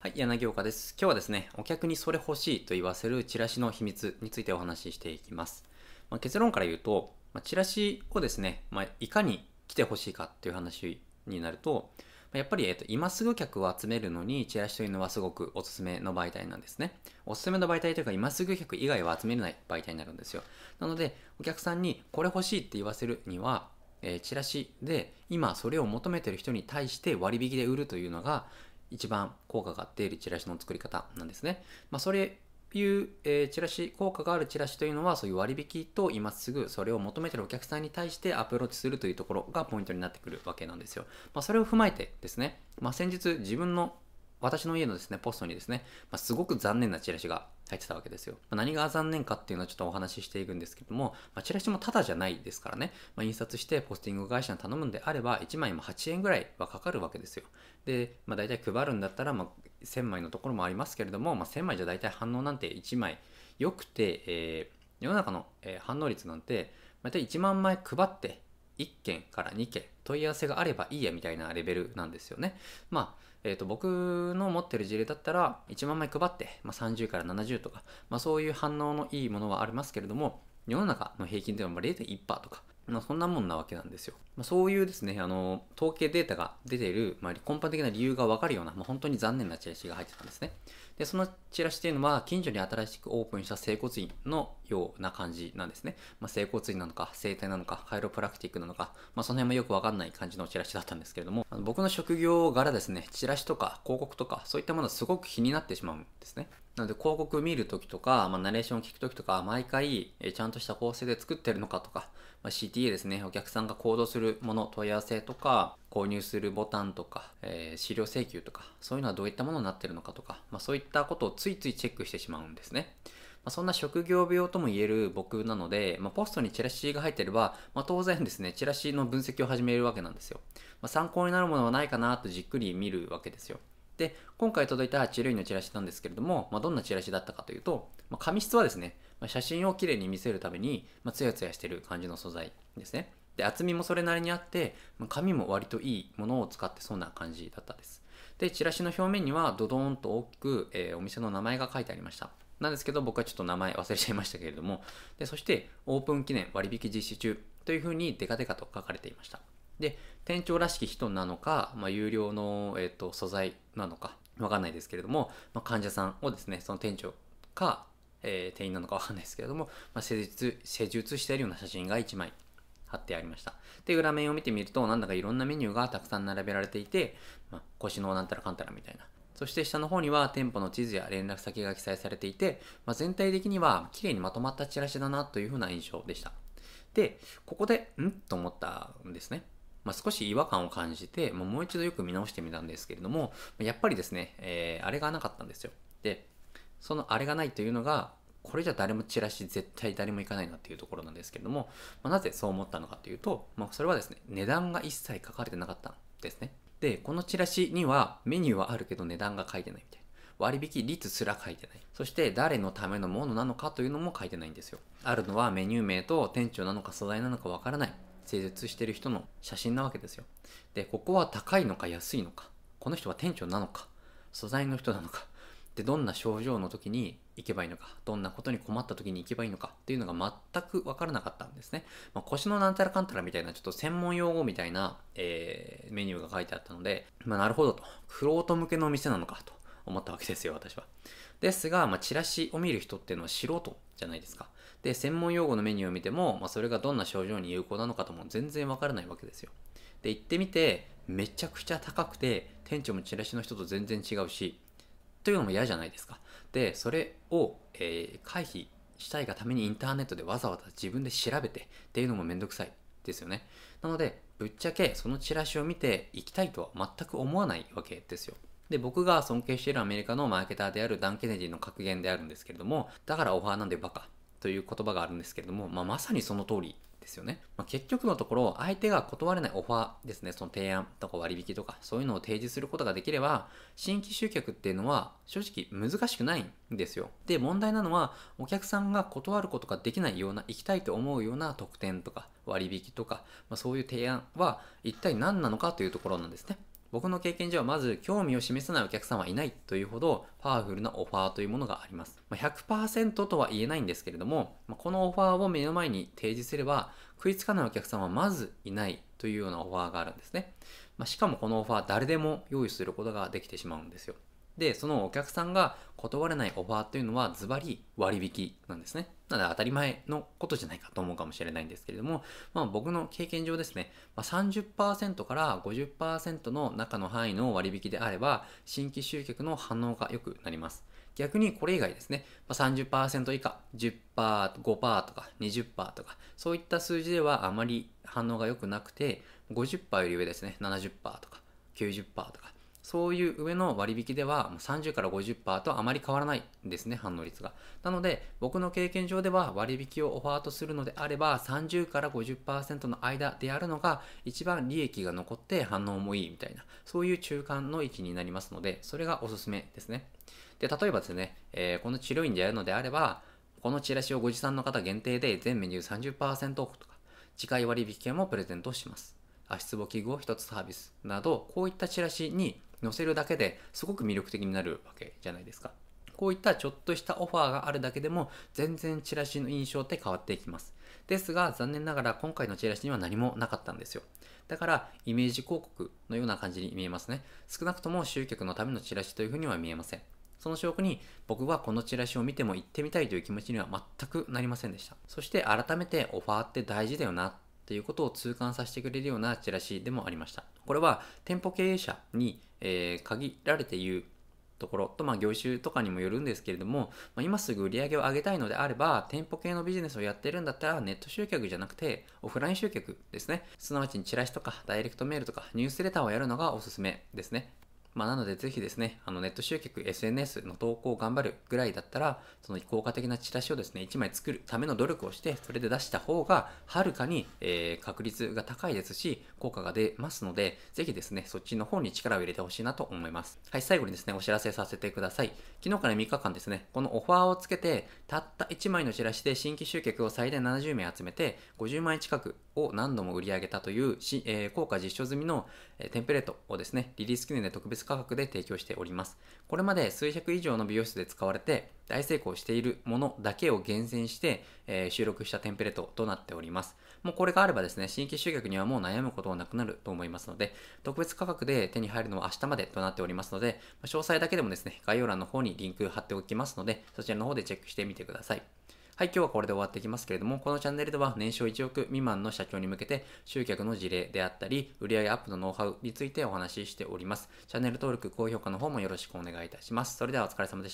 はい、柳岡です。今日はですね、お客にそれ欲しいと言わせるチラシの秘密についてお話ししていきます。まあ、結論から言うと、まあ、チラシをですね、まあ、いかに来て欲しいかっていう話になると、やっぱり、えっと、今すぐ客を集めるのにチラシというのはすごくおすすめの媒体なんですね。おすすめの媒体というか、今すぐ客以外は集めれない媒体になるんですよ。なので、お客さんにこれ欲しいって言わせるには、えチラシで今それを求めてる人に対して割引で売るというのが一番効果が出るチラシの作り方なんですね。まあ、それいう、えーチラシ、効果があるチラシというのは、そういう割引と今すぐそれを求めてるお客さんに対してアプローチするというところがポイントになってくるわけなんですよ。まあ、それを踏まえてですね、まあ、先日自分の私の家のですね、ポストにですね、まあ、すごく残念なチラシが入ってたわけですよ。まあ、何が残念かっていうのはちょっとお話ししていくんですけども、まあ、チラシもタダじゃないですからね、ま、印刷してポスティング会社に頼むんであれば、1枚も8円ぐらいはかかるわけですよ。で、まあ、大体配るんだったら、ま、1000枚のところもありますけれども、ま、1000枚じゃ大体反応なんて1枚よくて、えー世の中の、反応率なんて、大体1万枚配って、1件から2件問い合わせがあればいいやみたいなレベルなんですよね。まあ、えー、と僕の持ってる事例だったら1万枚配って、まあ、30から70とか、まあ、そういう反応のいいものはありますけれども世の中の平均では0.1%とか、まあ、そんなもんなわけなんですよ。まあ、そういうですねあの統計データが出ている、まあ、根本的な理由が分かるような、まあ、本当に残念なチラシが入ってたんですね。でそのチラシっていうのは近所に新しくオープンした整骨院のような感じなんですね。まあ、整骨院なのか整体なのかカイロプラクティックなのか、まあ、その辺もよくわかんない感じのチラシだったんですけれどもあの僕の職業柄ですねチラシとか広告とかそういったものはすごく気になってしまうんですね。なので広告見るときとか、まあ、ナレーションを聞くときとか毎回えちゃんとした構成で作ってるのかとか、まあ、CTA ですねお客さんが行動するもの問い合わせとか購入するボタンとか、えー資料請求とかそういうのはどういったものになってるのかとか、まあ、そういったことをついついチェックしてしまうんですね。ま、そんな職業病とも言える僕なので、まあ、ポストにチラシが入ってれば、まあ、当然ですね、チラシの分析を始めるわけなんですよ。まあ、参考になるものはないかなとじっくり見るわけですよ。で、今回届いた治療院のチラシなんですけれども、まあ、どんなチラシだったかというと、まあ、紙質はですね、まあ、写真をきれいに見せるために、まあ、ツヤツヤしてる感じの素材ですね。で、厚みもそれなりにあって、まあ紙も割といいものを使ってそうな感じだったです。で、チラシの表面にはドドーンと大きく、えーお店の名前が書いてありました。なんですけど、僕はちょっと名前忘れちゃいましたけれども、で、そして、オープン記念割引実施中というふうにデカデカと書かれていました。で、店長らしき人なのか、まあ、有料の、えー、と素材なのか、わかんないですけれども、まあ、患者さんをですね、その店長か、えー店員なのかわかんないですけれども、まあ、施術、施術しているような写真が1枚貼ってありました。で、裏面を見てみると、なんだかいろんなメニューがたくさん並べられていて、まあ、腰のなんたらかんたらみたいな。そして下の方には店舗の地図や連絡先が記載されていて、まあ、全体的には綺麗にまとまったチラシだなというふうな印象でした。で、ここで、ん？と思ったんですね。まあ、少し違和感を感じて、もう一度よく見直してみたんですけれども、やっぱりですね、えーあれがなかったんですよ。で、そのあれがないというのが、これじゃ誰もチラシ絶対誰も行かないなっていうところなんですけれども、まあ、なぜそう思ったのかというと、まあ、それはですね、値段が一切書かれてなかったんですね。で、このチラシにはメニューはあるけど値段が書いてないみたいな。割引率すら書いてない。そして誰のためのものなのかというのも書いてないんですよ。あるのはメニュー名と店長なのか素材なのかわからない。施術してる人の写真なわけですよ。で、ここは高いのか安いのか。この人は店長なのか。素材の人なのか。で、どんな症状の時に行けばいいのか。どんなことに困った時に行けばいいのかっていうのが全くわからなかったんですね。まあ、腰のなんたらかんたらみたいなちょっと専門用語みたいな、えーメニューが書いてあったので、まあ、なるほどと。クロート向けのお店なのかと思ったわけですよ、私は。ですが、まあ、チラシを見る人っていうのは素人じゃないですか。で、専門用語のメニューを見ても、まあ、それがどんな症状に有効なのかとも全然わからないわけですよ。で、行ってみて、めちゃくちゃ高くて、店長もチラシの人と全然違うし、というのも嫌じゃないですか。で、それを、えー回避したいがためにインターネットでわざわざ自分で調べてっていうのもめんどくさいですよね。なので、ぶっちゃけそのチラシを見て行きたいとは全く思わないわけですよ。で、僕が尊敬しているアメリカのマーケターであるダン・ケネディの格言であるんですけれども、だからオファーなんでバカという言葉があるんですけれども、まあ、まさにその通りですよね。まあ、結局のところ、相手が断れないオファーですね、その提案とか割引とか、そういうのを提示することができれば、新規集客っていうのは正直難しくないんですよ。で、問題なのは、お客さんが断ることができないような、行きたいと思うような特典とか割引とか、まあ、そういう提案は一体何なのかというところなんですね。僕の経験上はまず興味を示さないお客さんはいないというほどパワフルなオファーというものがあります。100%とは言えないんですけれども、このオファーを目の前に提示すれば食いつかないお客さんはまずいないというようなオファーがあるんですね。しかもこのオファー誰でも用意することができてしまうんですよ。で、そのお客さんが断れないオファーというのはズバリ割引なんですね。なので当たり前のことじゃないかと思うかもしれないんですけれども、まあ、僕の経験上ですね、まあ、30%から50%の中の範囲の割引であれば、新規集客の反応が良くなります。逆にこれ以外ですね、まあ、30%以下、10%、5%とか20%とか、そういった数字ではあまり反応が良くなくて、50%より上ですね、70%とか90%とか、そういう上の割引では30から50%とあまり変わらないんですね、反応率が。なので、僕の経験上では割引をオファーとするのであれば、30から50%の間であるのが一番利益が残って反応もいいみたいな、そういう中間の位置になりますので、それがおすすめですね。で、例えばですね、えー、この治療院でやるのであれば、このチラシをご持参の方限定で全メニュー30%オフとか、次回割引券もプレゼントします。足つぼ器具を1つサービスなど、こういったチラシに載せるだけですごく魅力的になるわけじゃないですか。こういったちょっとしたオファーがあるだけでも全然チラシの印象って変わっていきます。ですが残念ながら今回のチラシには何もなかったんですよ。だからイメージ広告のような感じに見えますね。少なくとも集客のためのチラシというふうには見えません。その証拠に僕はこのチラシを見ても行ってみたいという気持ちには全くなりませんでした。そして改めてオファーって大事だよなっていうことを痛感させてくれるようなチラシでもありました。これは店舗経営者にえー、限られて言うところと、まあ、業種とかにもよるんですけれども、まあ、今すぐ売り上げを上げたいのであれば、店舗系のビジネスをやってるんだったら、ネット集客じゃなくて、オフライン集客ですね。すなわちにチラシとか、ダイレクトメールとか、ニュースレターをやるのがおすすめですね。まあ、なのでぜひですね、あのネット集客、SNS の投稿を頑張るぐらいだったら、その効果的なチラシをですね、1枚作るための努力をして、それで出した方が、はるかに、えー、確率が高いですし、効果が出ますので、ぜひですね、そっちの方に力を入れてほしいなと思います。はい、最後にですね、お知らせさせてください。昨日から3日間ですね、このオファーをつけて、たった1枚のチラシで新規集客を最大70名集めて、50万円近くを何度も売り上げたというし、えー、効果実証済みの、えテンプレートをですね、リリース記念で特別価格で提供しております。これまで数百以上の美容室で使われて大成功しているものだけを厳選して、えー、収録したテンプレートとなっております。もうこれがあればですね、新規集客にはもう悩むことはなくなると思いますので、特別価格で手に入るのは明日までとなっておりますので、詳細だけでもですね、概要欄の方にリンク貼っておきますので、そちらの方でチェックしてみてください。はい、今日はこれで終わっていきますけれども、このチャンネルでは年商1億未満の社長に向けて集客の事例であったり、売上アップのノウハウについてお話ししております。チャンネル登録、高評価の方もよろしくお願いいたします。それではお疲れ様でした。